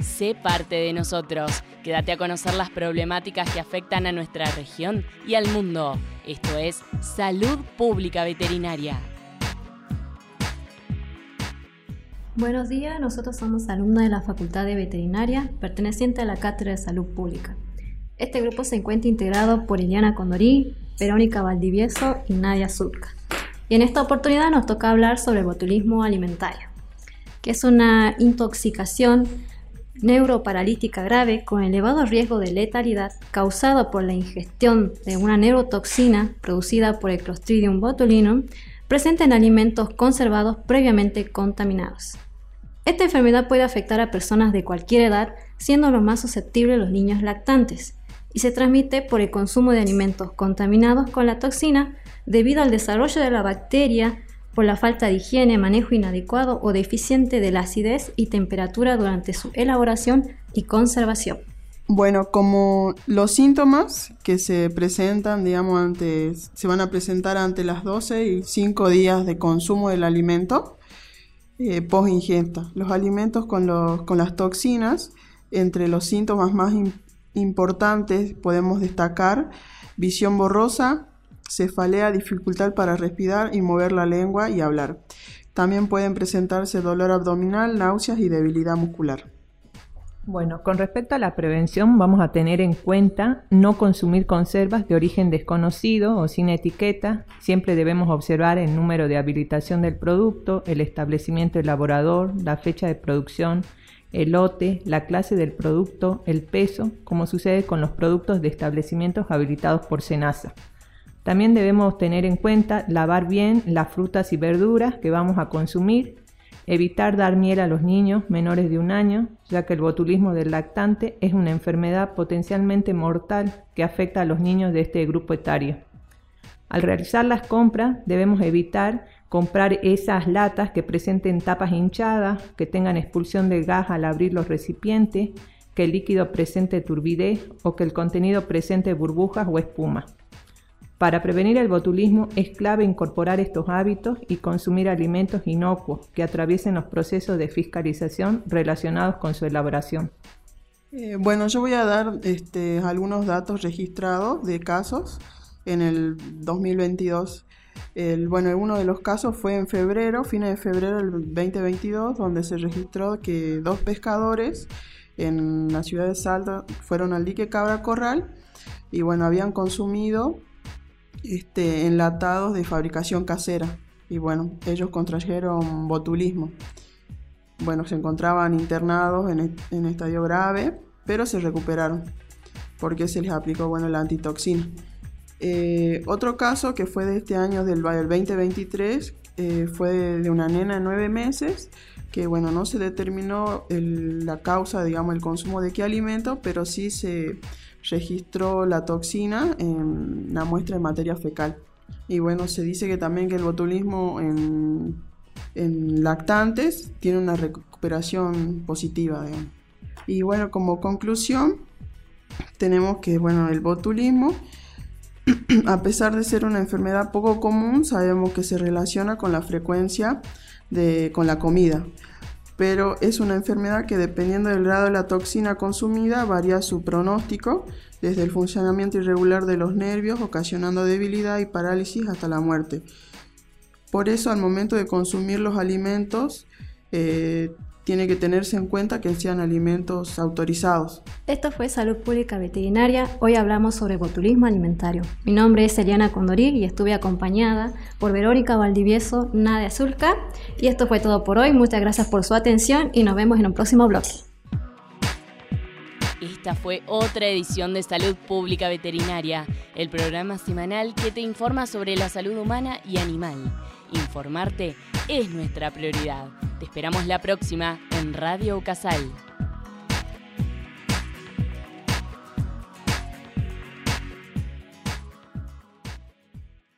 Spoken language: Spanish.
sé parte de nosotros. Quédate a conocer las problemáticas que afectan a nuestra región y al mundo. Esto es Salud Pública Veterinaria. Buenos días, nosotros somos alumnos de la Facultad de Veterinaria, perteneciente a la Cátedra de Salud Pública. Este grupo se encuentra integrado por Iliana Condorí, Verónica Valdivieso y Nadia Zulca. Y en esta oportunidad nos toca hablar sobre botulismo alimentario, que es una intoxicación neuroparalítica grave con elevado riesgo de letalidad causado por la ingestión de una neurotoxina producida por el Clostridium botulinum presente en alimentos conservados previamente contaminados. Esta enfermedad puede afectar a personas de cualquier edad, siendo lo más susceptibles los niños lactantes, y se transmite por el consumo de alimentos contaminados con la toxina debido al desarrollo de la bacteria por la falta de higiene, manejo inadecuado o deficiente de la acidez y temperatura durante su elaboración y conservación. Bueno, como los síntomas que se presentan, digamos, antes, se van a presentar ante las 12 y 5 días de consumo del alimento eh, post ingesta. Los alimentos con, los, con las toxinas, entre los síntomas más importantes podemos destacar visión borrosa, cefalea, dificultad para respirar y mover la lengua y hablar. También pueden presentarse dolor abdominal, náuseas y debilidad muscular. Bueno, con respecto a la prevención, vamos a tener en cuenta no consumir conservas de origen desconocido o sin etiqueta. Siempre debemos observar el número de habilitación del producto, el establecimiento elaborador, la fecha de producción, el lote, la clase del producto, el peso, como sucede con los productos de establecimientos habilitados por SENASA. También debemos tener en cuenta lavar bien las frutas y verduras que vamos a consumir, evitar dar miel a los niños menores de un año, ya que el botulismo del lactante es una enfermedad potencialmente mortal que afecta a los niños de este grupo etario. Al realizar las compras debemos evitar comprar esas latas que presenten tapas hinchadas, que tengan expulsión de gas al abrir los recipientes, que el líquido presente turbidez o que el contenido presente burbujas o espuma. Para prevenir el botulismo es clave incorporar estos hábitos y consumir alimentos inocuos que atraviesen los procesos de fiscalización relacionados con su elaboración. Eh, bueno, yo voy a dar este, algunos datos registrados de casos en el 2022. El, bueno, uno de los casos fue en febrero, fines de febrero del 2022, donde se registró que dos pescadores en la ciudad de Salta fueron al dique Cabra Corral y bueno, habían consumido este, enlatados de fabricación casera. Y bueno, ellos contrajeron botulismo. Bueno, se encontraban internados en, estadio grave, pero se recuperaron porque se les aplicó bueno, la antitoxina. Eh, otro caso que fue de este año, del, 2023, eh, fue de, una nena de nueve meses que bueno, no se determinó la causa, digamos, el consumo de qué alimento, pero sí se registró la toxina en la muestra de materia fecal. Y bueno, se dice que también que el botulismo en, lactantes tiene una recuperación positiva. Y bueno, como conclusión, tenemos que bueno, el botulismo, a pesar de ser una enfermedad poco común, sabemos que se relaciona con la frecuencia de, con la comida pero es una enfermedad que dependiendo del grado de la toxina consumida varía su pronóstico, desde el funcionamiento irregular de los nervios, ocasionando debilidad y parálisis hasta la muerte. Por eso al momento de consumir los alimentos eh, tiene que tenerse en cuenta que sean alimentos autorizados. Esto fue Salud Pública Veterinaria. Hoy hablamos sobre botulismo alimentario. Mi nombre es Eliana Condorí y estuve acompañada por Verónica Valdivieso, Nadia Zulca. Y esto fue todo por hoy. Muchas gracias por su atención y nos vemos en un próximo bloque. Esta fue otra edición de Salud Pública Veterinaria, el programa semanal que te informa sobre la salud humana y animal. Informarte es nuestra prioridad. Te esperamos la próxima en Radio Casal.